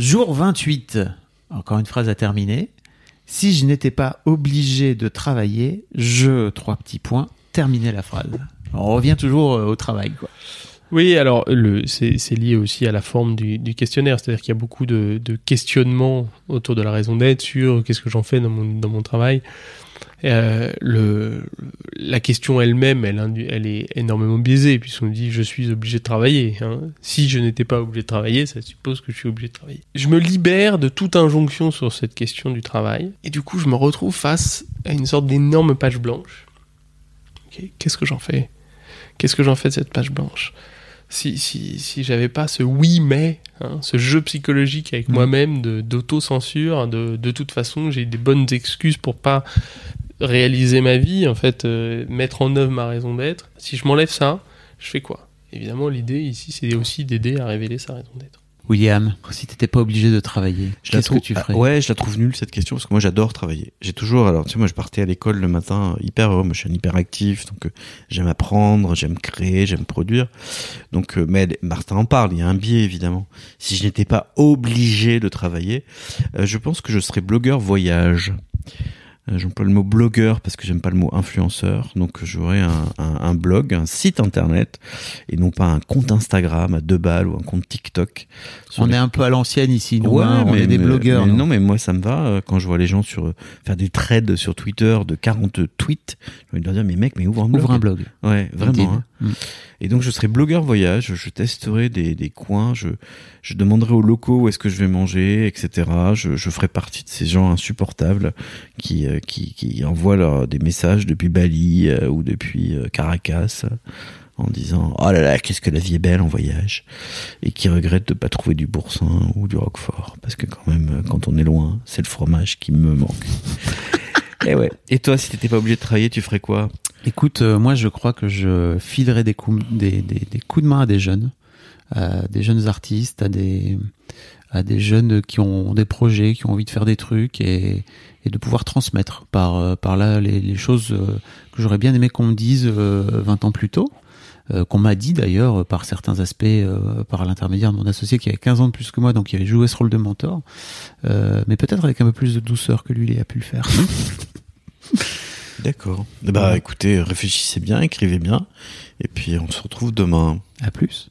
Jour 28. Encore une phrase à terminer. Si je n'étais pas obligé de travailler, je, trois petits points, terminer la phrase. On revient toujours euh, au travail, quoi. Oui, alors c'est, lié aussi à la forme du, questionnaire, c'est-à-dire qu'il y a beaucoup de, questionnements autour de la raison d'être sur qu'est-ce que j'en fais dans mon, travail. Euh, la question elle-même, elle, est énormément biaisée, puisqu'on dit je suis obligé de travailler. hein. Si je n'étais pas obligé de travailler, ça suppose que je suis obligé de travailler. Je me libère de toute injonction sur cette question du travail, et du coup je me retrouve face à une sorte d'énorme page blanche. Ok, Qu'est-ce que j'en fais? Qu'est-ce que j'en fais de cette page blanche? Si, si, si j'avais pas ce oui mais, hein, ce jeu psychologique avec Mhm. moi-même de d'auto-censure, de, de toute façon j'ai des bonnes excuses pour pas réaliser ma vie, en fait, euh, mettre en œuvre ma raison d'être. Si je m'enlève ça, je fais quoi? Évidemment, l'idée ici, c'est aussi d'aider à révéler sa raison d'être. William, si t'étais pas obligé de travailler, qu'est-ce que tu ah, ferais Ouais, je la trouve nulle cette question parce que moi j'adore travailler. J'ai toujours, alors tu sais, moi je partais à l'école le matin hyper heureux. Moi je suis un hyperactif, donc euh, j'aime apprendre, j'aime créer, j'aime produire. Donc, euh, mais Martin en parle. Il y a un biais évidemment. Si je n'étais pas obligé de travailler, euh, je pense que je serais blogueur voyage. Euh, J'emploie le mot blogueur parce que j'aime pas le mot influenceur. Donc j'aurais un, un, un blog, un site internet et non pas un compte Instagram à deux balles ou un compte TikTok. On les- est un peu à l'ancienne ici, nous, Ouais, hein, on mais- est des mais- blogueurs. mais non, mais moi ça me va euh, quand je vois les gens sur euh, faire des trades sur Twitter de 40 tweets. J'ai envie de leur dire mais mec, mais ouvre un blog. Ouvre un blog. Ouais, vraiment. Hein. Mm. Et donc je serai blogueur voyage, je testerai des, des coins, je, je demanderai aux locaux où est-ce que je vais manger, etc. Je, je ferai partie de ces gens insupportables qui, qui, qui envoient des messages depuis Bali euh, ou depuis euh, Caracas euh, en disant oh là là qu'est-ce que la vie est belle en voyage et qui regrettent de pas trouver du boursin ou du roquefort parce que quand même euh, quand on est loin c'est le fromage qui me manque. et ouais. Et toi si t'étais pas obligé de travailler tu ferais quoi? Écoute, euh, moi je crois que je filerais des coups, de main à des jeunes, à des jeunes artistes, à des, à des jeunes qui ont des projets, qui ont envie de faire des trucs et, et de pouvoir transmettre par, euh, par là les, les choses euh, que j'aurais bien aimé qu'on me dise euh, 20 ans plus tôt. euh, qu'on m'a dit d'ailleurs euh, par certains aspects, euh, par l'intermédiaire de mon associé qui avait 15 ans de plus que moi, donc qui avait joué ce rôle de mentor, euh, mais peut-être avec un peu plus de douceur que lui il a pu le faire. D'accord. Eh Bah écoutez, réfléchissez bien, écrivez bien, et puis on se retrouve demain. à plus.